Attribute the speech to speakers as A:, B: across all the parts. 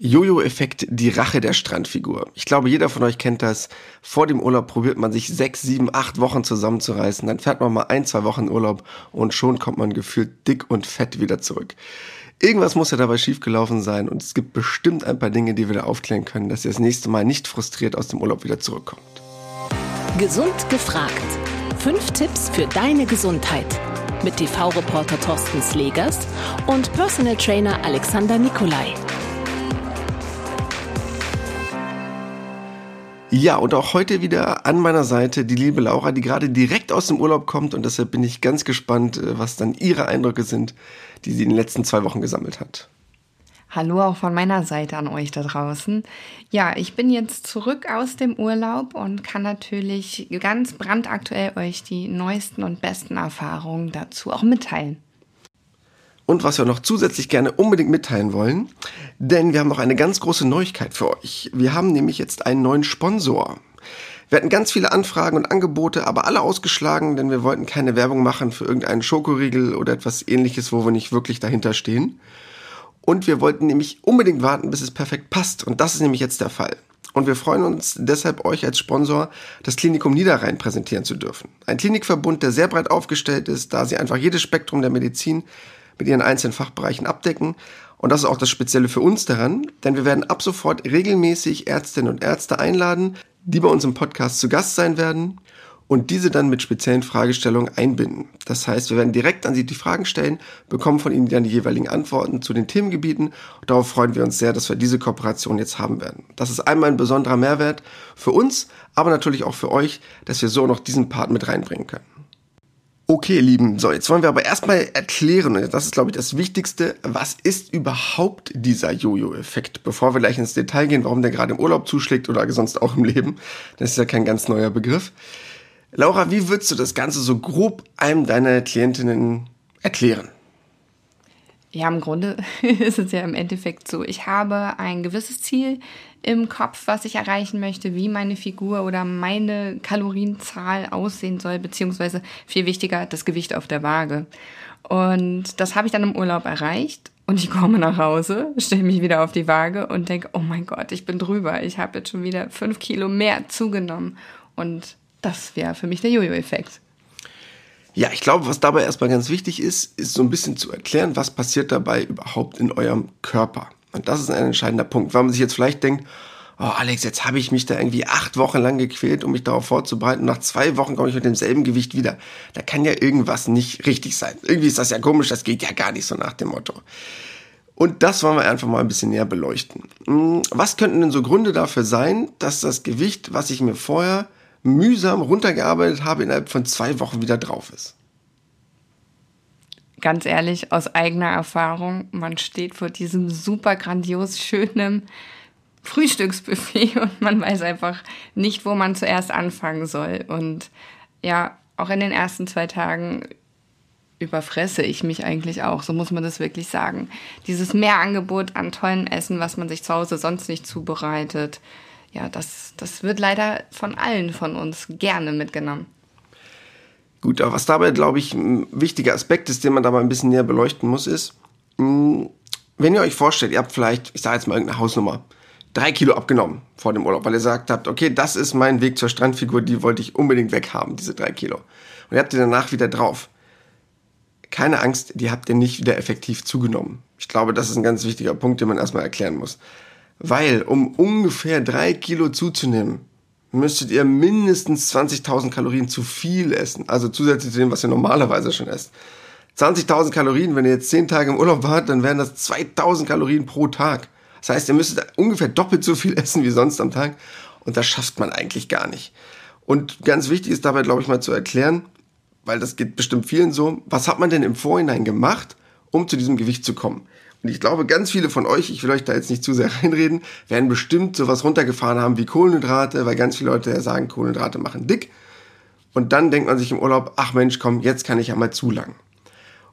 A: Jojo-Effekt, die Rache der Strandfigur. Ich glaube, jeder von euch kennt das. Vor dem Urlaub probiert man sich sechs, sieben, acht Wochen zusammenzureißen. Dann fährt man mal ein, zwei Wochen Urlaub und schon kommt man gefühlt dick und fett wieder zurück. Irgendwas muss ja dabei schiefgelaufen sein und es gibt bestimmt ein paar Dinge, die wir da aufklären können, dass ihr das nächste Mal nicht frustriert aus dem Urlaub wieder zurückkommt.
B: Gesund gefragt. Fünf Tipps für deine Gesundheit. Mit TV-Reporter Thorsten Slegers und Personal Trainer Alexander Nikolai.
A: Ja, und auch heute wieder an meiner Seite die liebe Laura, die gerade direkt aus dem Urlaub kommt und deshalb bin ich ganz gespannt, äh, was dann ihre Eindrücke sind, die sie in den letzten zwei Wochen gesammelt hat.
C: Hallo auch von meiner Seite an euch da draußen. Ja, ich bin jetzt zurück aus dem Urlaub und kann natürlich ganz brandaktuell euch die neuesten und besten Erfahrungen dazu auch mitteilen.
A: Und was wir noch zusätzlich gerne unbedingt mitteilen wollen, denn wir haben noch eine ganz große Neuigkeit für euch. Wir haben nämlich jetzt einen neuen Sponsor. Wir hatten ganz viele Anfragen und Angebote, aber alle ausgeschlagen, denn wir wollten keine Werbung machen für irgendeinen Schokoriegel oder etwas ähnliches, wo wir nicht wirklich dahinter stehen. Und wir wollten nämlich unbedingt warten, bis es perfekt passt. Und das ist nämlich jetzt der Fall. Und wir freuen uns deshalb, euch als Sponsor das Klinikum Niederrhein präsentieren zu dürfen. Ein Klinikverbund, der sehr breit aufgestellt ist, da sie einfach jedes Spektrum der Medizin mit ihren einzelnen Fachbereichen abdecken. Und das ist auch das Spezielle für uns daran, denn wir werden ab sofort regelmäßig Ärztinnen und Ärzte einladen, die bei uns im Podcast zu Gast sein werden und diese dann mit speziellen Fragestellungen einbinden. Das heißt, wir werden direkt an Sie die Fragen stellen, bekommen von Ihnen dann die jeweiligen Antworten zu den Themengebieten. Und darauf freuen wir uns sehr, dass wir diese Kooperation jetzt haben werden. Das ist einmal ein besonderer Mehrwert für uns, aber natürlich auch für euch, dass wir so noch diesen Part mit reinbringen können. Okay, ihr Lieben, so, jetzt wollen wir aber erstmal erklären, und das ist, glaube ich, das Wichtigste, was ist überhaupt dieser Jojo-Effekt, bevor wir gleich ins Detail gehen, warum der gerade im Urlaub zuschlägt oder sonst auch im Leben. Das ist ja kein ganz neuer Begriff. Laura, wie würdest du das Ganze so grob einem deiner Klientinnen erklären?
C: Ja, im Grunde ist es ja im Endeffekt so. Ich habe ein gewisses Ziel im Kopf, was ich erreichen möchte, wie meine Figur oder meine Kalorienzahl aussehen soll, beziehungsweise viel wichtiger, das Gewicht auf der Waage. Und das habe ich dann im Urlaub erreicht und ich komme nach Hause, stelle mich wieder auf die Waage und denke, oh mein Gott, ich bin drüber. Ich habe jetzt schon wieder fünf Kilo mehr zugenommen. Und das wäre für mich der Jojo-Effekt.
A: Ja, ich glaube, was dabei erstmal ganz wichtig ist, ist so ein bisschen zu erklären, was passiert dabei überhaupt in eurem Körper. Und das ist ein entscheidender Punkt, weil man sich jetzt vielleicht denkt, oh Alex, jetzt habe ich mich da irgendwie acht Wochen lang gequält, um mich darauf vorzubereiten. Nach zwei Wochen komme ich mit demselben Gewicht wieder. Da kann ja irgendwas nicht richtig sein. Irgendwie ist das ja komisch, das geht ja gar nicht so nach dem Motto. Und das wollen wir einfach mal ein bisschen näher beleuchten. Hm, was könnten denn so Gründe dafür sein, dass das Gewicht, was ich mir vorher mühsam runtergearbeitet habe, innerhalb von zwei Wochen wieder drauf ist.
C: Ganz ehrlich, aus eigener Erfahrung, man steht vor diesem super grandios schönen Frühstücksbuffet und man weiß einfach nicht, wo man zuerst anfangen soll. Und ja, auch in den ersten zwei Tagen überfresse ich mich eigentlich auch, so muss man das wirklich sagen. Dieses Mehrangebot an tollen Essen, was man sich zu Hause sonst nicht zubereitet, ja, das, das wird leider von allen von uns gerne mitgenommen.
A: Gut, aber was dabei, glaube ich, ein wichtiger Aspekt ist, den man dabei ein bisschen näher beleuchten muss, ist, hm, wenn ihr euch vorstellt, ihr habt vielleicht, ich sage jetzt mal irgendeine Hausnummer, drei Kilo abgenommen vor dem Urlaub, weil ihr sagt habt, okay, das ist mein Weg zur Strandfigur, die wollte ich unbedingt weghaben, diese drei Kilo. Und ihr habt die danach wieder drauf. Keine Angst, die habt ihr nicht wieder effektiv zugenommen. Ich glaube, das ist ein ganz wichtiger Punkt, den man erstmal erklären muss. Weil, um ungefähr drei Kilo zuzunehmen, müsstet ihr mindestens 20.000 Kalorien zu viel essen. Also zusätzlich zu dem, was ihr normalerweise schon esst. 20.000 Kalorien, wenn ihr jetzt 10 Tage im Urlaub wart, dann wären das 2.000 Kalorien pro Tag. Das heißt, ihr müsstet ungefähr doppelt so viel essen wie sonst am Tag. Und das schafft man eigentlich gar nicht. Und ganz wichtig ist dabei, glaube ich, mal zu erklären, weil das geht bestimmt vielen so, was hat man denn im Vorhinein gemacht, um zu diesem Gewicht zu kommen? Und ich glaube, ganz viele von euch, ich will euch da jetzt nicht zu sehr reinreden, werden bestimmt sowas runtergefahren haben wie Kohlenhydrate, weil ganz viele Leute ja sagen, Kohlenhydrate machen dick. Und dann denkt man sich im Urlaub, ach Mensch, komm, jetzt kann ich ja mal zu lang.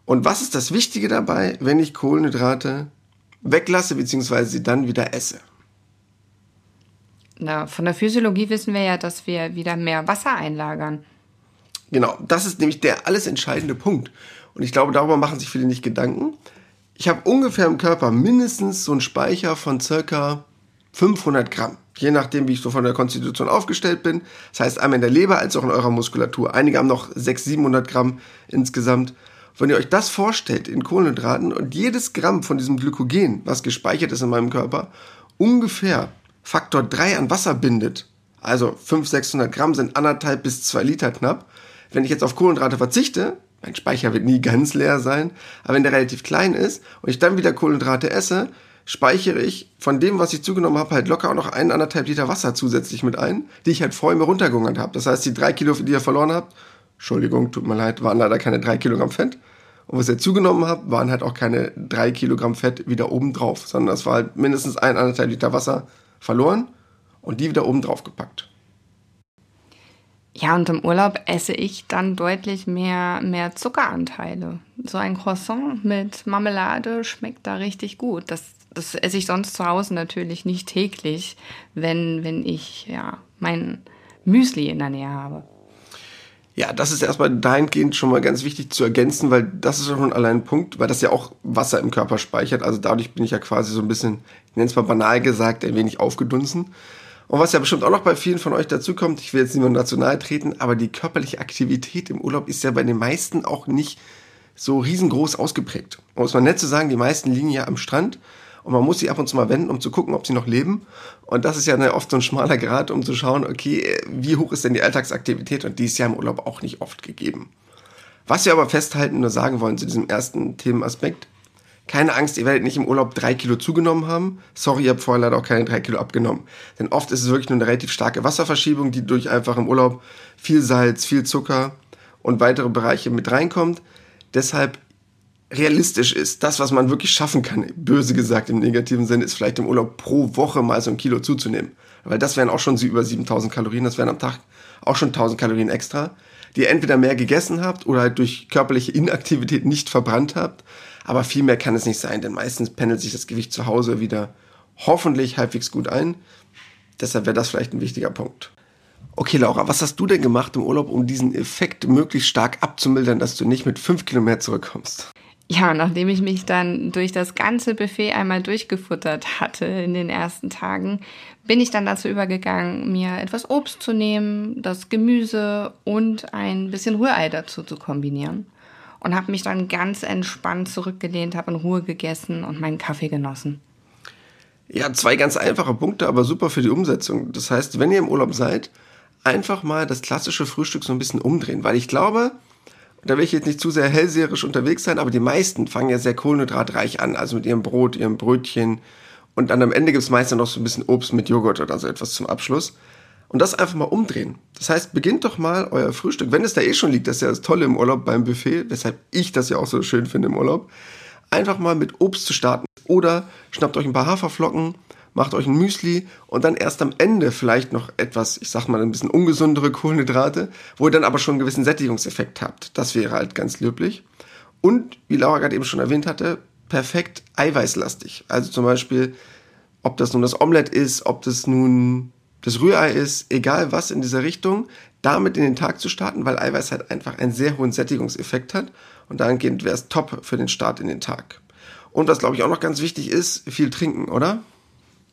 A: Und was ist das Wichtige dabei, wenn ich Kohlenhydrate weglasse, beziehungsweise sie dann wieder esse?
C: Na, von der Physiologie wissen wir ja, dass wir wieder mehr Wasser einlagern.
A: Genau, das ist nämlich der alles entscheidende Punkt. Und ich glaube, darüber machen sich viele nicht Gedanken. Ich habe ungefähr im Körper mindestens so einen Speicher von circa 500 Gramm. Je nachdem, wie ich so von der Konstitution aufgestellt bin. Das heißt, einmal in der Leber als auch in eurer Muskulatur. Einige haben noch 600, 700 Gramm insgesamt. Wenn ihr euch das vorstellt in Kohlenhydraten und jedes Gramm von diesem Glykogen, was gespeichert ist in meinem Körper, ungefähr Faktor 3 an Wasser bindet, also 500, 600 Gramm sind anderthalb bis zwei Liter knapp. Wenn ich jetzt auf Kohlenhydrate verzichte, mein Speicher wird nie ganz leer sein, aber wenn der relativ klein ist und ich dann wieder Kohlenhydrate esse, speichere ich von dem, was ich zugenommen habe, halt locker auch noch eineinhalb Liter Wasser zusätzlich mit ein, die ich halt vorher mir runtergehungert habe. Das heißt, die drei Kilo, die ihr verloren habt, Entschuldigung, tut mir leid, waren leider keine drei Kilogramm Fett. Und was ihr zugenommen habt, waren halt auch keine drei Kilogramm Fett wieder oben drauf, sondern das war halt mindestens eineinhalb Liter Wasser verloren und die wieder oben drauf gepackt.
C: Ja, und im Urlaub esse ich dann deutlich mehr, mehr Zuckeranteile. So ein Croissant mit Marmelade schmeckt da richtig gut. Das, das esse ich sonst zu Hause natürlich nicht täglich, wenn, wenn ich ja mein Müsli in der Nähe habe.
A: Ja, das ist erstmal dahingehend schon mal ganz wichtig zu ergänzen, weil das ist schon allein ein Punkt, weil das ja auch Wasser im Körper speichert. Also dadurch bin ich ja quasi so ein bisschen, ich nenne es mal banal gesagt, ein wenig aufgedunsen. Und was ja bestimmt auch noch bei vielen von euch dazukommt, ich will jetzt niemandem dazu nahe treten, aber die körperliche Aktivität im Urlaub ist ja bei den meisten auch nicht so riesengroß ausgeprägt. Um es mal nett zu sagen, die meisten liegen ja am Strand und man muss sie ab und zu mal wenden, um zu gucken, ob sie noch leben. Und das ist ja oft so ein schmaler Grad, um zu schauen, okay, wie hoch ist denn die Alltagsaktivität? Und die ist ja im Urlaub auch nicht oft gegeben. Was wir aber festhalten, nur sagen wollen zu diesem ersten Themenaspekt, keine Angst, ihr werdet nicht im Urlaub drei Kilo zugenommen haben. Sorry, ihr habt vorher leider auch keine drei Kilo abgenommen. Denn oft ist es wirklich nur eine relativ starke Wasserverschiebung, die durch einfach im Urlaub viel Salz, viel Zucker und weitere Bereiche mit reinkommt. Deshalb realistisch ist, das, was man wirklich schaffen kann, böse gesagt im negativen Sinne, ist vielleicht im Urlaub pro Woche mal so ein Kilo zuzunehmen. Weil das wären auch schon über 7000 Kalorien, das wären am Tag auch schon 1000 Kalorien extra, die ihr entweder mehr gegessen habt oder halt durch körperliche Inaktivität nicht verbrannt habt. Aber viel mehr kann es nicht sein, denn meistens pendelt sich das Gewicht zu Hause wieder hoffentlich halbwegs gut ein. Deshalb wäre das vielleicht ein wichtiger Punkt. Okay, Laura, was hast du denn gemacht im Urlaub, um diesen Effekt möglichst stark abzumildern, dass du nicht mit fünf Kilometer zurückkommst?
C: Ja, nachdem ich mich dann durch das ganze Buffet einmal durchgefuttert hatte in den ersten Tagen, bin ich dann dazu übergegangen, mir etwas Obst zu nehmen, das Gemüse und ein bisschen Rührei dazu zu kombinieren und habe mich dann ganz entspannt zurückgelehnt, habe in Ruhe gegessen und meinen Kaffee genossen.
A: Ja, zwei ganz einfache Punkte, aber super für die Umsetzung. Das heißt, wenn ihr im Urlaub seid, einfach mal das klassische Frühstück so ein bisschen umdrehen, weil ich glaube, da will ich jetzt nicht zu sehr hellseherisch unterwegs sein, aber die meisten fangen ja sehr kohlenhydratreich an, also mit ihrem Brot, ihrem Brötchen. Und dann am Ende gibt es meistens noch so ein bisschen Obst mit Joghurt oder so etwas zum Abschluss. Und das einfach mal umdrehen. Das heißt, beginnt doch mal euer Frühstück, wenn es da eh schon liegt, das ist ja das Tolle im Urlaub beim Buffet, weshalb ich das ja auch so schön finde im Urlaub, einfach mal mit Obst zu starten. Oder schnappt euch ein paar Haferflocken, macht euch ein Müsli und dann erst am Ende vielleicht noch etwas, ich sag mal, ein bisschen ungesundere Kohlenhydrate, wo ihr dann aber schon einen gewissen Sättigungseffekt habt. Das wäre halt ganz löblich. Und, wie Laura gerade eben schon erwähnt hatte, perfekt eiweißlastig. Also zum Beispiel, ob das nun das Omelett ist, ob das nun das Rührei ist, egal was in dieser Richtung, damit in den Tag zu starten, weil Eiweiß halt einfach einen sehr hohen Sättigungseffekt hat und dahingehend wäre es top für den Start in den Tag. Und was glaube ich auch noch ganz wichtig ist, viel trinken, oder?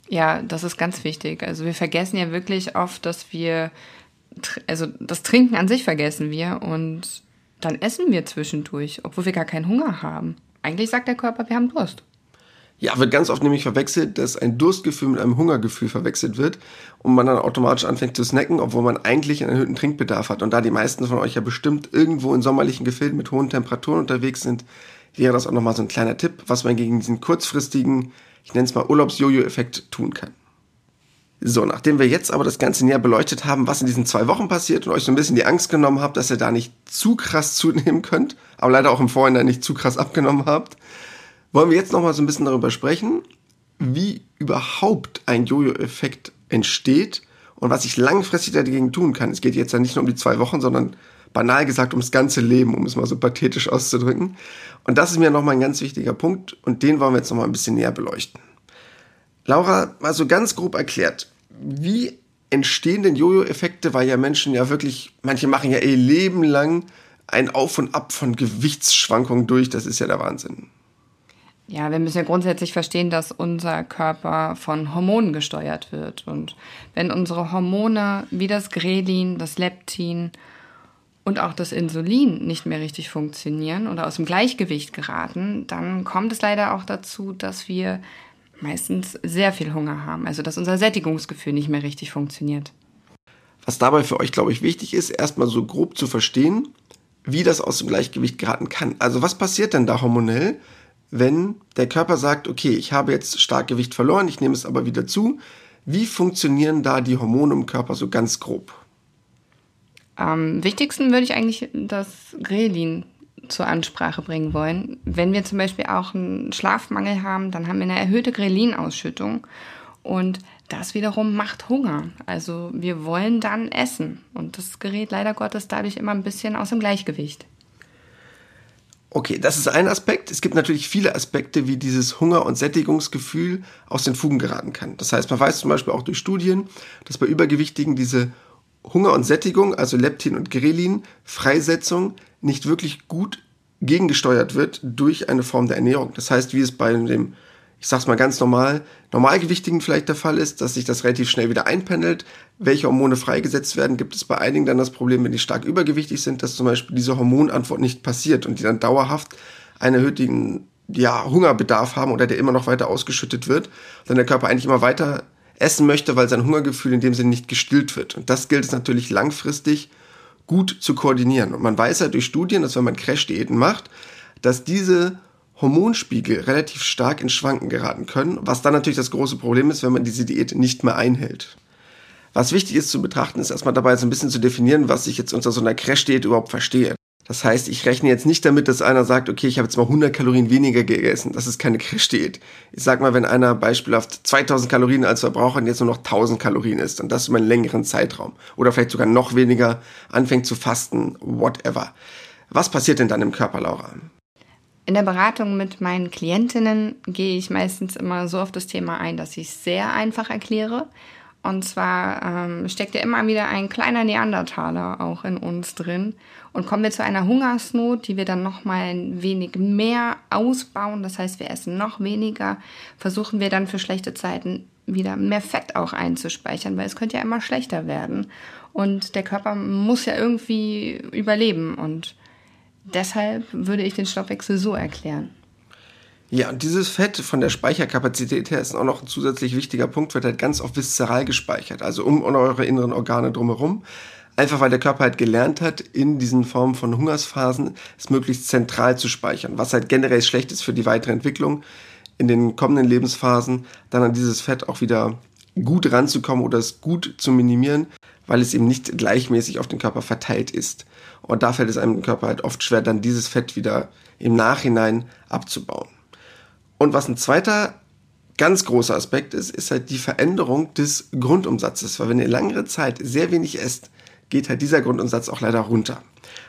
C: Ja, das ist ganz wichtig. Also wir vergessen ja wirklich oft, dass wir, also das Trinken an sich vergessen wir und dann essen wir zwischendurch, obwohl wir gar keinen Hunger haben. Eigentlich sagt der Körper, wir haben Durst.
A: Ja, wird ganz oft nämlich verwechselt, dass ein Durstgefühl mit einem Hungergefühl verwechselt wird und man dann automatisch anfängt zu snacken, obwohl man eigentlich einen erhöhten Trinkbedarf hat. Und da die meisten von euch ja bestimmt irgendwo in sommerlichen Gefilden mit hohen Temperaturen unterwegs sind, wäre das auch nochmal so ein kleiner Tipp, was man gegen diesen kurzfristigen, ich nenne es mal Urlaubs-Jojo-Effekt tun kann. So, nachdem wir jetzt aber das Ganze näher beleuchtet haben, was in diesen zwei Wochen passiert und euch so ein bisschen die Angst genommen habt, dass ihr da nicht zu krass zunehmen könnt, aber leider auch im Vorhinein nicht zu krass abgenommen habt, wollen wir jetzt noch mal so ein bisschen darüber sprechen, wie überhaupt ein Jojo-Effekt entsteht und was ich langfristig dagegen tun kann. Es geht jetzt ja nicht nur um die zwei Wochen, sondern banal gesagt ums ganze Leben, um es mal so pathetisch auszudrücken. Und das ist mir nochmal ein ganz wichtiger Punkt und den wollen wir jetzt nochmal ein bisschen näher beleuchten. Laura, mal so ganz grob erklärt, wie entstehen denn Jojo-Effekte, weil ja Menschen ja wirklich, manche machen ja eh lebenlang ein Auf und Ab von Gewichtsschwankungen durch, das ist ja der Wahnsinn.
C: Ja, wir müssen ja grundsätzlich verstehen, dass unser Körper von Hormonen gesteuert wird. Und wenn unsere Hormone wie das Grelin, das Leptin und auch das Insulin nicht mehr richtig funktionieren oder aus dem Gleichgewicht geraten, dann kommt es leider auch dazu, dass wir meistens sehr viel Hunger haben. Also dass unser Sättigungsgefühl nicht mehr richtig funktioniert.
A: Was dabei für euch, glaube ich, wichtig ist, erstmal so grob zu verstehen, wie das aus dem Gleichgewicht geraten kann. Also was passiert denn da hormonell, wenn der Körper sagt, okay, ich habe jetzt stark Gewicht verloren, ich nehme es aber wieder zu. Wie funktionieren da die Hormone im Körper so ganz grob?
C: Am wichtigsten würde ich eigentlich das Grelin zur Ansprache bringen wollen. Wenn wir zum Beispiel auch einen Schlafmangel haben, dann haben wir eine erhöhte Grelinausschüttung und das wiederum macht Hunger. Also wir wollen dann essen und das gerät leider Gottes dadurch immer ein bisschen aus dem Gleichgewicht.
A: Okay, das ist ein Aspekt. Es gibt natürlich viele Aspekte, wie dieses Hunger- und Sättigungsgefühl aus den Fugen geraten kann. Das heißt, man weiß zum Beispiel auch durch Studien, dass bei Übergewichtigen diese Hunger und Sättigung, also Leptin und Grelin, Freisetzung nicht wirklich gut gegengesteuert wird durch eine Form der Ernährung. Das heißt, wie es bei dem, ich sag's mal ganz normal, Normalgewichtigen vielleicht der Fall ist, dass sich das relativ schnell wieder einpendelt. Welche Hormone freigesetzt werden, gibt es bei einigen dann das Problem, wenn die stark übergewichtig sind, dass zum Beispiel diese Hormonantwort nicht passiert und die dann dauerhaft einen erhöhten ja, Hungerbedarf haben oder der immer noch weiter ausgeschüttet wird, dann der Körper eigentlich immer weiter essen möchte, weil sein Hungergefühl in dem Sinne nicht gestillt wird. Und das gilt es natürlich langfristig gut zu koordinieren. Und man weiß ja durch Studien, dass wenn man Crash-Diäten macht, dass diese Hormonspiegel relativ stark ins Schwanken geraten können, was dann natürlich das große Problem ist, wenn man diese Diät nicht mehr einhält. Was wichtig ist zu betrachten, ist erstmal dabei so ein bisschen zu definieren, was ich jetzt unter so einer Crash-Diät überhaupt verstehe. Das heißt, ich rechne jetzt nicht damit, dass einer sagt, okay, ich habe jetzt mal 100 Kalorien weniger gegessen. Das ist keine Crash-Diät. Ich sag mal, wenn einer beispielhaft 2000 Kalorien als Verbraucher und jetzt nur noch 1000 Kalorien isst und das über einen längeren Zeitraum oder vielleicht sogar noch weniger anfängt zu fasten, whatever. Was passiert denn dann im Körper, Laura?
C: In der Beratung mit meinen Klientinnen gehe ich meistens immer so auf das Thema ein, dass ich es sehr einfach erkläre und zwar ähm, steckt ja immer wieder ein kleiner Neandertaler auch in uns drin. Und kommen wir zu einer Hungersnot, die wir dann noch mal ein wenig mehr ausbauen, das heißt, wir essen noch weniger, versuchen wir dann für schlechte Zeiten wieder mehr Fett auch einzuspeichern, weil es könnte ja immer schlechter werden. Und der Körper muss ja irgendwie überleben. Und deshalb würde ich den Stoffwechsel so erklären.
A: Ja, und dieses Fett von der Speicherkapazität her ist auch noch ein zusätzlich wichtiger Punkt, wird halt ganz oft viszeral gespeichert, also um eure inneren Organe drumherum. Einfach weil der Körper halt gelernt hat, in diesen Formen von Hungersphasen es möglichst zentral zu speichern, was halt generell schlecht ist für die weitere Entwicklung in den kommenden Lebensphasen, dann an dieses Fett auch wieder gut ranzukommen oder es gut zu minimieren, weil es eben nicht gleichmäßig auf den Körper verteilt ist. Und da fällt es einem Körper halt oft schwer, dann dieses Fett wieder im Nachhinein abzubauen. Und was ein zweiter ganz großer Aspekt ist, ist halt die Veränderung des Grundumsatzes. Weil wenn ihr längere Zeit sehr wenig esst, geht halt dieser Grundumsatz auch leider runter.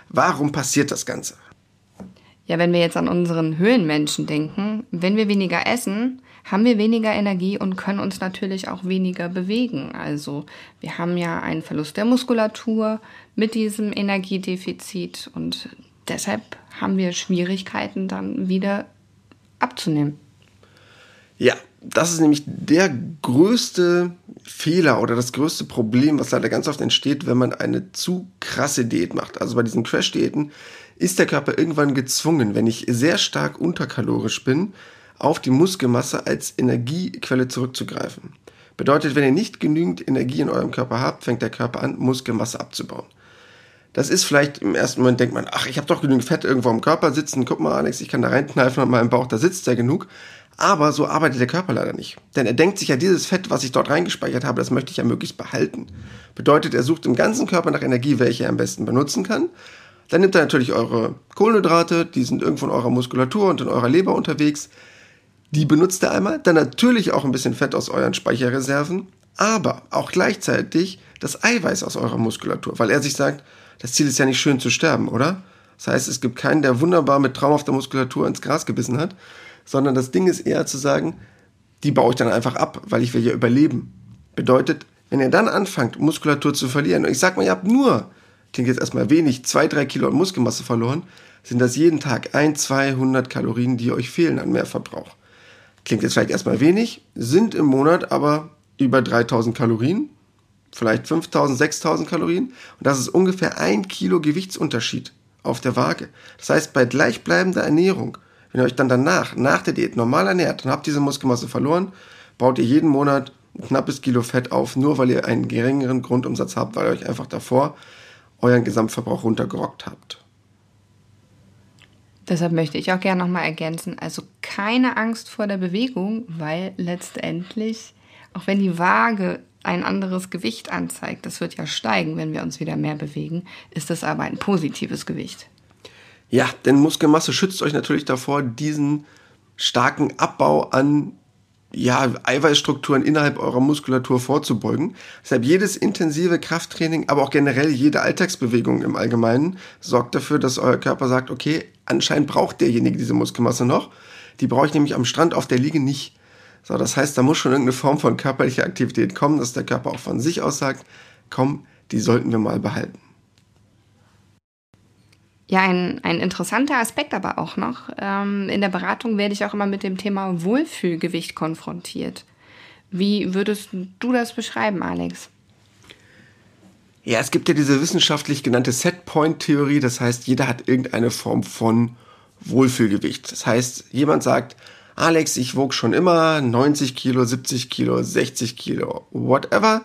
A: Warum passiert das Ganze?
C: Ja, wenn wir jetzt an unseren Höhlenmenschen denken, wenn wir weniger essen, haben wir weniger Energie und können uns natürlich auch weniger bewegen. Also wir haben ja einen Verlust der Muskulatur mit diesem Energiedefizit und deshalb haben wir Schwierigkeiten dann wieder abzunehmen.
A: Ja, das ist nämlich der größte Fehler oder das größte Problem, was leider ganz oft entsteht, wenn man eine zu krasse Diät macht. Also bei diesen Crash-Diäten ist der Körper irgendwann gezwungen, wenn ich sehr stark unterkalorisch bin, auf die Muskelmasse als Energiequelle zurückzugreifen. Bedeutet, wenn ihr nicht genügend Energie in eurem Körper habt, fängt der Körper an, Muskelmasse abzubauen. Das ist vielleicht im ersten Moment denkt man, ach, ich habe doch genügend Fett irgendwo im Körper sitzen, guck mal, Alex, ich kann da reinkneifen und meinem Bauch, da sitzt ja genug. Aber so arbeitet der Körper leider nicht. Denn er denkt sich ja, dieses Fett, was ich dort reingespeichert habe, das möchte ich ja möglichst behalten. Bedeutet, er sucht im ganzen Körper nach Energie, welche er am besten benutzen kann. Dann nimmt er natürlich eure Kohlenhydrate, die sind irgendwo in eurer Muskulatur und in eurer Leber unterwegs. Die benutzt er einmal. Dann natürlich auch ein bisschen Fett aus euren Speicherreserven. Aber auch gleichzeitig das Eiweiß aus eurer Muskulatur. Weil er sich sagt, das Ziel ist ja nicht schön zu sterben, oder? Das heißt, es gibt keinen, der wunderbar mit traumhafter Muskulatur ins Gras gebissen hat, sondern das Ding ist eher zu sagen, die baue ich dann einfach ab, weil ich will ja überleben. Bedeutet, wenn ihr dann anfangt, Muskulatur zu verlieren, und ich sag mal, ihr habt nur, klingt jetzt erstmal wenig, zwei, drei Kilo Muskelmasse verloren, sind das jeden Tag ein, 200 Kalorien, die euch fehlen an Mehrverbrauch. Klingt jetzt vielleicht erstmal wenig, sind im Monat aber über 3000 Kalorien, vielleicht 5000, 6000 Kalorien. Und das ist ungefähr ein Kilo Gewichtsunterschied auf der Waage. Das heißt, bei gleichbleibender Ernährung, wenn ihr euch dann danach, nach der Diät normal ernährt und habt diese Muskelmasse verloren, baut ihr jeden Monat ein knappes Kilo Fett auf, nur weil ihr einen geringeren Grundumsatz habt, weil ihr euch einfach davor euren Gesamtverbrauch runtergerockt habt.
C: Deshalb möchte ich auch gerne nochmal ergänzen, also keine Angst vor der Bewegung, weil letztendlich, auch wenn die Waage ein anderes Gewicht anzeigt, das wird ja steigen, wenn wir uns wieder mehr bewegen, ist das aber ein positives Gewicht.
A: Ja, denn Muskelmasse schützt euch natürlich davor, diesen starken Abbau an ja, Eiweißstrukturen innerhalb eurer Muskulatur vorzubeugen. Deshalb jedes intensive Krafttraining, aber auch generell jede Alltagsbewegung im Allgemeinen sorgt dafür, dass euer Körper sagt, okay, anscheinend braucht derjenige diese Muskelmasse noch. Die brauche ich nämlich am Strand auf der Liege nicht. So, das heißt, da muss schon irgendeine Form von körperlicher Aktivität kommen, dass der Körper auch von sich aus sagt, komm, die sollten wir mal behalten.
C: Ja, ein, ein interessanter Aspekt aber auch noch. Ähm, in der Beratung werde ich auch immer mit dem Thema Wohlfühlgewicht konfrontiert. Wie würdest du das beschreiben, Alex?
A: Ja, es gibt ja diese wissenschaftlich genannte Setpoint-Theorie. Das heißt, jeder hat irgendeine Form von Wohlfühlgewicht. Das heißt, jemand sagt, Alex, ich wog schon immer 90 Kilo, 70 Kilo, 60 Kilo, whatever.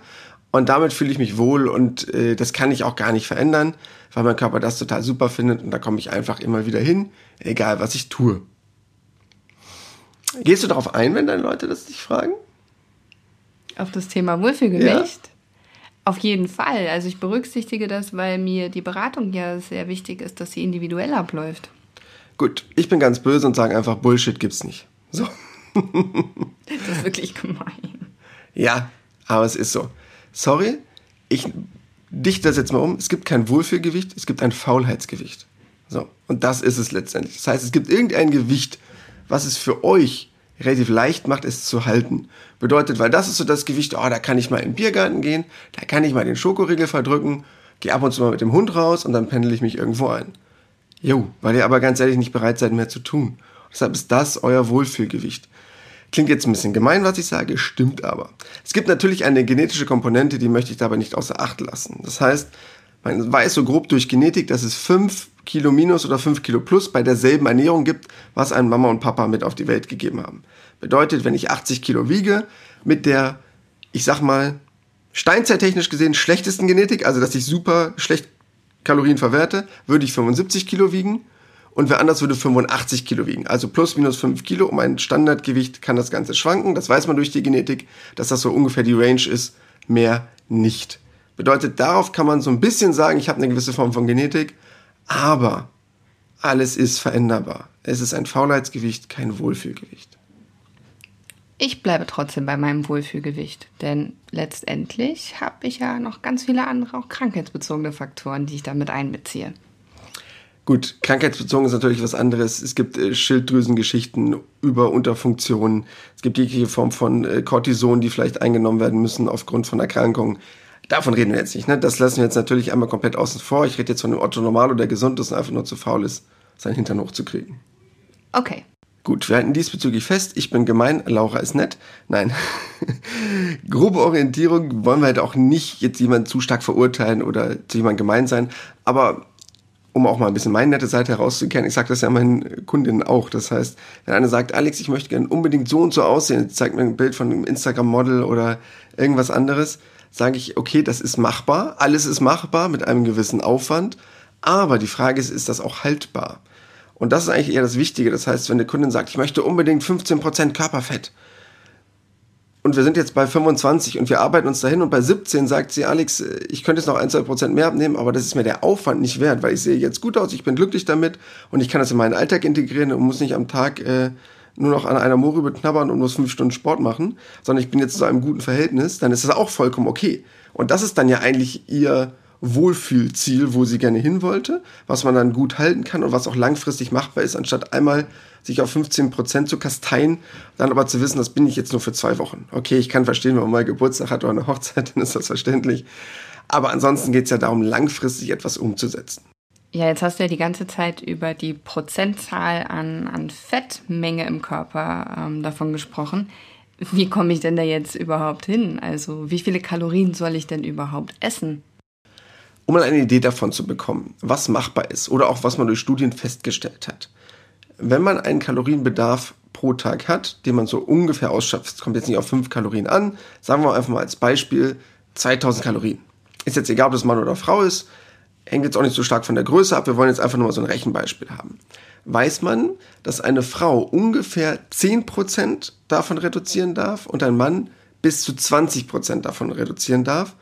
A: Und damit fühle ich mich wohl und äh, das kann ich auch gar nicht verändern, weil mein Körper das total super findet und da komme ich einfach immer wieder hin, egal was ich tue. Gehst du darauf ein, wenn deine Leute das dich fragen?
C: Auf das Thema Wohlfühlgewicht? Ja. Auf jeden Fall. Also ich berücksichtige das, weil mir die Beratung ja sehr wichtig ist, dass sie individuell abläuft.
A: Gut, ich bin ganz böse und sage einfach, Bullshit gibt's nicht. So.
C: das ist wirklich gemein.
A: Ja, aber es ist so sorry, ich dichte das jetzt mal um, es gibt kein Wohlfühlgewicht, es gibt ein Faulheitsgewicht. So, und das ist es letztendlich. Das heißt, es gibt irgendein Gewicht, was es für euch relativ leicht macht, es zu halten. Bedeutet, weil das ist so das Gewicht, oh, da kann ich mal in den Biergarten gehen, da kann ich mal den Schokoriegel verdrücken, gehe ab und zu mal mit dem Hund raus und dann pendel ich mich irgendwo ein. Jo, weil ihr aber ganz ehrlich nicht bereit seid, mehr zu tun. Deshalb ist das euer Wohlfühlgewicht. Klingt jetzt ein bisschen gemein, was ich sage, stimmt aber. Es gibt natürlich eine genetische Komponente, die möchte ich dabei nicht außer Acht lassen. Das heißt, man weiß so grob durch Genetik, dass es 5 Kilo minus oder 5 Kilo plus bei derselben Ernährung gibt, was ein Mama und Papa mit auf die Welt gegeben haben. Bedeutet, wenn ich 80 Kilo wiege, mit der, ich sag mal, steinzeittechnisch gesehen schlechtesten Genetik, also dass ich super schlecht Kalorien verwerte, würde ich 75 Kilo wiegen und wer anders würde 85 Kilo wiegen. Also plus minus 5 Kilo. Um ein Standardgewicht kann das Ganze schwanken. Das weiß man durch die Genetik, dass das so ungefähr die Range ist. Mehr nicht. Bedeutet, darauf kann man so ein bisschen sagen, ich habe eine gewisse Form von Genetik, aber alles ist veränderbar. Es ist ein Faulheitsgewicht, kein Wohlfühlgewicht.
C: Ich bleibe trotzdem bei meinem Wohlfühlgewicht, denn letztendlich habe ich ja noch ganz viele andere, auch krankheitsbezogene Faktoren, die ich damit einbeziehe.
A: Gut, krankheitsbezogen ist natürlich was anderes. Es gibt äh, Schilddrüsengeschichten über Unterfunktionen. Es gibt jegliche Form von äh, Cortison, die vielleicht eingenommen werden müssen aufgrund von Erkrankungen. Davon reden wir jetzt nicht. Ne? Das lassen wir jetzt natürlich einmal komplett außen vor. Ich rede jetzt von dem Otto Normalo, der gesund ist und einfach nur zu faul ist, seinen Hintern hochzukriegen.
C: Okay.
A: Gut, wir halten diesbezüglich fest, ich bin gemein, Laura ist nett. Nein. Grobe Orientierung wollen wir halt auch nicht jetzt jemanden zu stark verurteilen oder zu jemandem gemein sein. Aber um auch mal ein bisschen meine nette Seite herauszukehren, ich sage das ja meinen Kundinnen auch. Das heißt, wenn einer sagt, Alex, ich möchte gerne unbedingt so und so aussehen, zeigt mir ein Bild von einem Instagram-Model oder irgendwas anderes, sage ich, okay, das ist machbar, alles ist machbar mit einem gewissen Aufwand, aber die Frage ist, ist das auch haltbar? Und das ist eigentlich eher das Wichtige. Das heißt, wenn eine Kundin sagt, ich möchte unbedingt 15% Körperfett, und wir sind jetzt bei 25 und wir arbeiten uns dahin und bei 17 sagt sie, Alex, ich könnte jetzt noch ein, zwei Prozent mehr abnehmen, aber das ist mir der Aufwand nicht wert, weil ich sehe jetzt gut aus, ich bin glücklich damit und ich kann das in meinen Alltag integrieren und muss nicht am Tag äh, nur noch an einer Mohrrübe knabbern und muss fünf Stunden Sport machen, sondern ich bin jetzt zu einem guten Verhältnis, dann ist das auch vollkommen okay. Und das ist dann ja eigentlich ihr Wohlfühlziel, wo sie gerne hin wollte, was man dann gut halten kann und was auch langfristig machbar ist, anstatt einmal sich auf 15 Prozent zu kasteien, dann aber zu wissen, das bin ich jetzt nur für zwei Wochen. Okay, ich kann verstehen, wenn man mal Geburtstag hat oder eine Hochzeit, dann ist das verständlich. Aber ansonsten geht es ja darum, langfristig etwas umzusetzen.
C: Ja, jetzt hast du ja die ganze Zeit über die Prozentzahl an, an Fettmenge im Körper ähm, davon gesprochen. Wie komme ich denn da jetzt überhaupt hin? Also wie viele Kalorien soll ich denn überhaupt essen?
A: Um mal eine Idee davon zu bekommen, was machbar ist oder auch was man durch Studien festgestellt hat. Wenn man einen Kalorienbedarf pro Tag hat, den man so ungefähr ausschöpft, kommt jetzt nicht auf 5 Kalorien an, sagen wir einfach mal als Beispiel 2000 Kalorien. Ist jetzt egal, ob das Mann oder Frau ist, hängt jetzt auch nicht so stark von der Größe ab, wir wollen jetzt einfach nur mal so ein Rechenbeispiel haben. Weiß man, dass eine Frau ungefähr 10% davon reduzieren darf und ein Mann bis zu 20% davon reduzieren darf,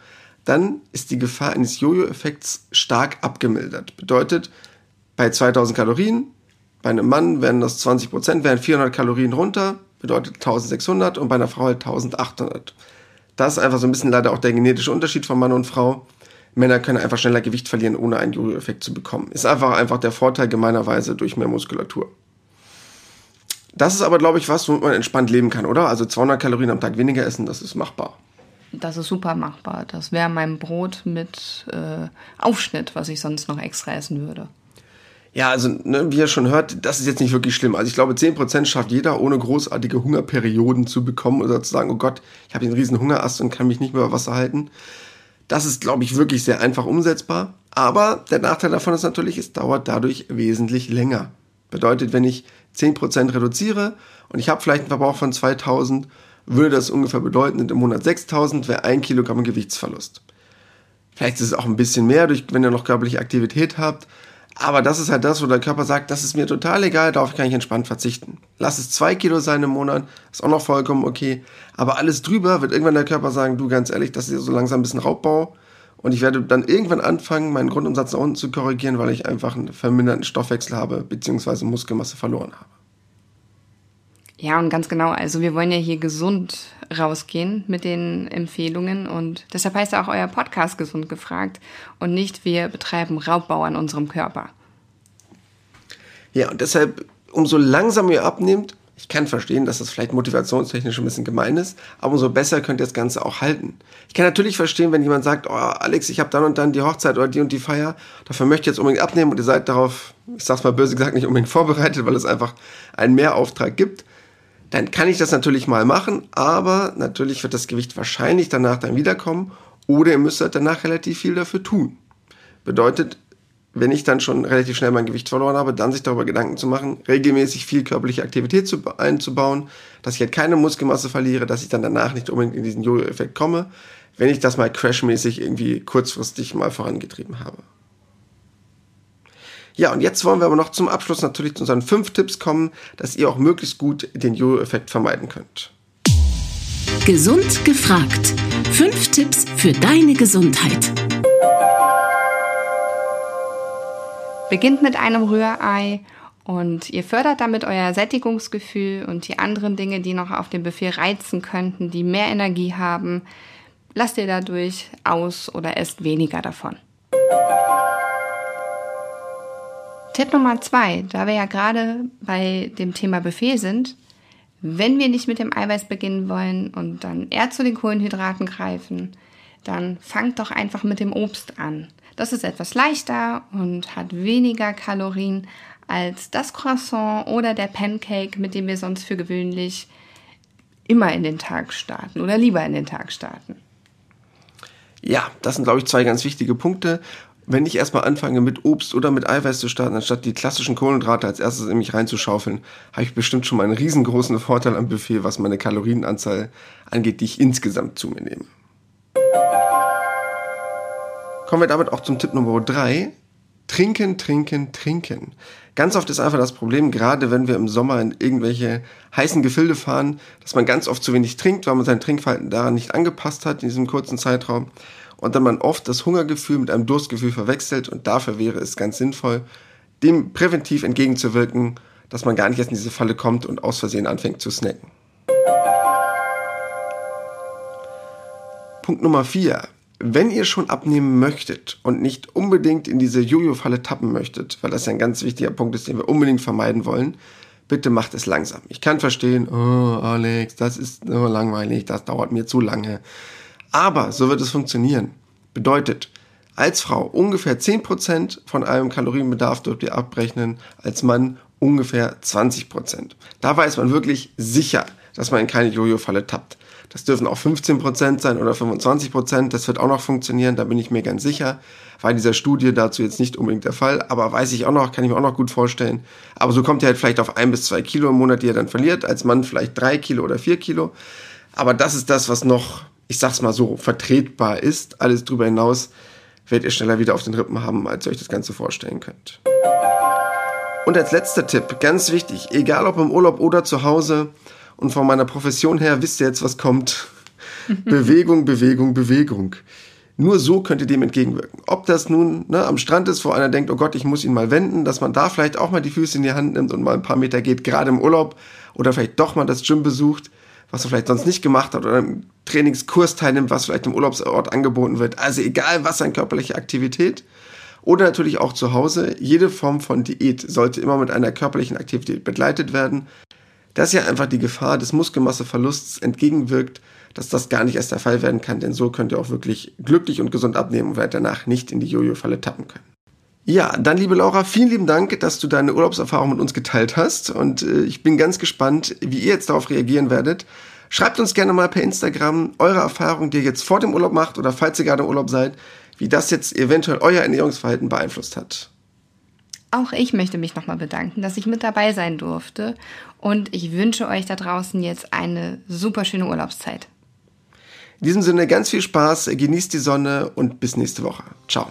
A: dann ist die Gefahr eines Jojo-Effekts stark abgemildert. Bedeutet, bei 2000 Kalorien, bei einem Mann wären das 20%, wären 400 Kalorien runter, bedeutet 1600 und bei einer Frau halt 1800. Das ist einfach so ein bisschen leider auch der genetische Unterschied von Mann und Frau. Männer können einfach schneller Gewicht verlieren, ohne einen Jojo-Effekt zu bekommen. Ist einfach, einfach der Vorteil gemeinerweise durch mehr Muskulatur. Das ist aber, glaube ich, was, womit man entspannt leben kann, oder? Also 200 Kalorien am Tag weniger essen, das ist machbar.
C: Das ist super machbar. Das wäre mein Brot mit äh, Aufschnitt, was ich sonst noch extra essen würde.
A: Ja, also ne, wie ihr schon hört, das ist jetzt nicht wirklich schlimm. Also ich glaube, 10% schafft jeder, ohne großartige Hungerperioden zu bekommen oder zu sagen, oh Gott, ich habe einen riesen Hungerast und kann mich nicht mehr über Wasser halten. Das ist, glaube ich, wirklich sehr einfach umsetzbar. Aber der Nachteil davon ist natürlich, es dauert dadurch wesentlich länger. Bedeutet, wenn ich 10% reduziere und ich habe vielleicht einen Verbrauch von 2000, würde das ungefähr bedeuten, im Monat 6000 wäre ein Kilogramm Gewichtsverlust. Vielleicht ist es auch ein bisschen mehr, wenn ihr noch körperliche Aktivität habt. Aber das ist halt das, wo der Körper sagt, das ist mir total egal, darauf kann ich entspannt verzichten. Lass es zwei Kilo sein im Monat, ist auch noch vollkommen okay. Aber alles drüber wird irgendwann der Körper sagen, du ganz ehrlich, das ist so langsam ein bisschen Raubbau. Und ich werde dann irgendwann anfangen, meinen Grundumsatz nach unten zu korrigieren, weil ich einfach einen verminderten Stoffwechsel habe, beziehungsweise Muskelmasse verloren habe.
C: Ja, und ganz genau. Also wir wollen ja hier gesund rausgehen mit den Empfehlungen und deshalb heißt auch euer Podcast gesund gefragt und nicht wir betreiben Raubbau an unserem Körper.
A: Ja, und deshalb, umso langsamer ihr abnehmt, ich kann verstehen, dass das vielleicht motivationstechnisch ein bisschen gemein ist, aber umso besser könnt ihr das Ganze auch halten. Ich kann natürlich verstehen, wenn jemand sagt, oh Alex, ich habe dann und dann die Hochzeit oder die und die Feier, dafür möchte ich jetzt unbedingt abnehmen und ihr seid darauf, ich sag's mal böse gesagt, nicht unbedingt vorbereitet, weil es einfach einen Mehrauftrag gibt dann kann ich das natürlich mal machen, aber natürlich wird das Gewicht wahrscheinlich danach dann wiederkommen oder ihr müsst halt danach relativ viel dafür tun. Bedeutet, wenn ich dann schon relativ schnell mein Gewicht verloren habe, dann sich darüber Gedanken zu machen, regelmäßig viel körperliche Aktivität zu, einzubauen, dass ich halt keine Muskelmasse verliere, dass ich dann danach nicht unbedingt in diesen Jojo-Effekt komme, wenn ich das mal crashmäßig irgendwie kurzfristig mal vorangetrieben habe. Ja, und jetzt wollen wir aber noch zum Abschluss natürlich zu unseren fünf Tipps kommen, dass ihr auch möglichst gut den Jojo-Effekt vermeiden könnt.
B: Gesund gefragt. Fünf Tipps für deine Gesundheit.
C: Beginnt mit einem Rührei und ihr fördert damit euer Sättigungsgefühl und die anderen Dinge, die noch auf dem Buffet reizen könnten, die mehr Energie haben, lasst ihr dadurch aus oder esst weniger davon. Tipp Nummer zwei, da wir ja gerade bei dem Thema Buffet sind, wenn wir nicht mit dem Eiweiß beginnen wollen und dann eher zu den Kohlenhydraten greifen, dann fangt doch einfach mit dem Obst an. Das ist etwas leichter und hat weniger Kalorien als das Croissant oder der Pancake, mit dem wir sonst für gewöhnlich immer in den Tag starten oder lieber in den Tag starten.
A: Ja, das sind, glaube ich, zwei ganz wichtige Punkte wenn ich erstmal anfange mit Obst oder mit Eiweiß zu starten, anstatt die klassischen Kohlenhydrate als erstes in mich reinzuschaufeln, habe ich bestimmt schon mal einen riesengroßen Vorteil am Buffet, was meine Kalorienanzahl angeht, die ich insgesamt zu mir nehme. Kommen wir damit auch zum Tipp Nummer drei: Trinken, trinken, trinken. Ganz oft ist einfach das Problem, gerade wenn wir im Sommer in irgendwelche heißen Gefilde fahren, dass man ganz oft zu wenig trinkt, weil man sein Trinkverhalten daran nicht angepasst hat in diesem kurzen Zeitraum und dann man oft das Hungergefühl mit einem Durstgefühl verwechselt und dafür wäre es ganz sinnvoll, dem präventiv entgegenzuwirken, dass man gar nicht erst in diese Falle kommt und aus Versehen anfängt zu snacken. Punkt Nummer 4. Wenn ihr schon abnehmen möchtet und nicht unbedingt in diese Jojo-Falle tappen möchtet, weil das ja ein ganz wichtiger Punkt ist, den wir unbedingt vermeiden wollen, bitte macht es langsam. Ich kann verstehen, oh Alex, das ist so langweilig, das dauert mir zu lange. Aber so wird es funktionieren. Bedeutet, als Frau ungefähr 10% von eurem Kalorienbedarf dürft ihr abrechnen, als Mann ungefähr 20%. Da weiß man wirklich sicher, dass man in keine Jojo-Falle tappt. Das dürfen auch 15% sein oder 25%. Das wird auch noch funktionieren, da bin ich mir ganz sicher. War in dieser Studie dazu jetzt nicht unbedingt der Fall, aber weiß ich auch noch, kann ich mir auch noch gut vorstellen. Aber so kommt ihr halt vielleicht auf ein bis zwei Kilo im Monat, die ihr dann verliert. Als Mann vielleicht drei Kilo oder vier Kilo. Aber das ist das, was noch, ich sag's mal so, vertretbar ist. Alles drüber hinaus werdet ihr schneller wieder auf den Rippen haben, als ihr euch das Ganze vorstellen könnt. Und als letzter Tipp, ganz wichtig, egal ob im Urlaub oder zu Hause und von meiner Profession her wisst ihr jetzt, was kommt. Bewegung, Bewegung, Bewegung. Nur so könnt ihr dem entgegenwirken. Ob das nun ne, am Strand ist, wo einer denkt, oh Gott, ich muss ihn mal wenden, dass man da vielleicht auch mal die Füße in die Hand nimmt und mal ein paar Meter geht, gerade im Urlaub, oder vielleicht doch mal das Gym besucht, was er vielleicht sonst nicht gemacht hat, oder im Trainingskurs teilnimmt, was vielleicht im Urlaubsort angeboten wird. Also egal was an körperliche Aktivität. Oder natürlich auch zu Hause. Jede Form von Diät sollte immer mit einer körperlichen Aktivität begleitet werden. Das ja einfach die Gefahr des Muskelmasseverlusts entgegenwirkt, dass das gar nicht erst der Fall werden kann, denn so könnt ihr auch wirklich glücklich und gesund abnehmen und werdet danach nicht in die Jojo-Falle tappen können. Ja, dann liebe Laura, vielen lieben Dank, dass du deine Urlaubserfahrung mit uns geteilt hast und äh, ich bin ganz gespannt, wie ihr jetzt darauf reagieren werdet. Schreibt uns gerne mal per Instagram eure Erfahrung, die ihr jetzt vor dem Urlaub macht oder falls ihr gerade im Urlaub seid, wie das jetzt eventuell euer Ernährungsverhalten beeinflusst hat.
C: Auch ich möchte mich nochmal bedanken, dass ich mit dabei sein durfte und ich wünsche euch da draußen jetzt eine super schöne Urlaubszeit.
A: In diesem Sinne ganz viel Spaß, genießt die Sonne und bis nächste Woche. Ciao.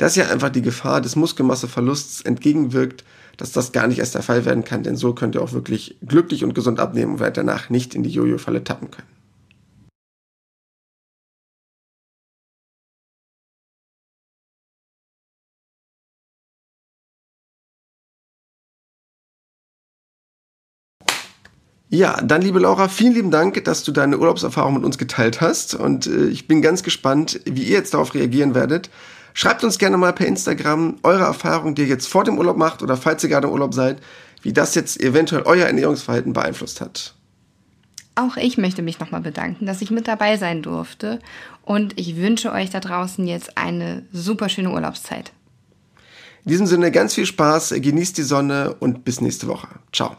A: Dass ja einfach die Gefahr des Muskelmasseverlusts entgegenwirkt, dass das gar nicht erst der Fall werden kann, denn so könnt ihr auch wirklich glücklich und gesund abnehmen und werdet danach nicht in die Jojo-Falle tappen können. Ja, dann liebe Laura, vielen lieben Dank, dass du deine Urlaubserfahrung mit uns geteilt hast und äh, ich bin ganz gespannt, wie ihr jetzt darauf reagieren werdet. Schreibt uns gerne mal per Instagram eure Erfahrungen, die ihr jetzt vor dem Urlaub macht oder falls ihr gerade im Urlaub seid, wie das jetzt eventuell euer Ernährungsverhalten beeinflusst hat.
C: Auch ich möchte mich nochmal bedanken, dass ich mit dabei sein durfte und ich wünsche euch da draußen jetzt eine super schöne Urlaubszeit.
A: In diesem Sinne ganz viel Spaß, genießt die Sonne und bis nächste Woche. Ciao.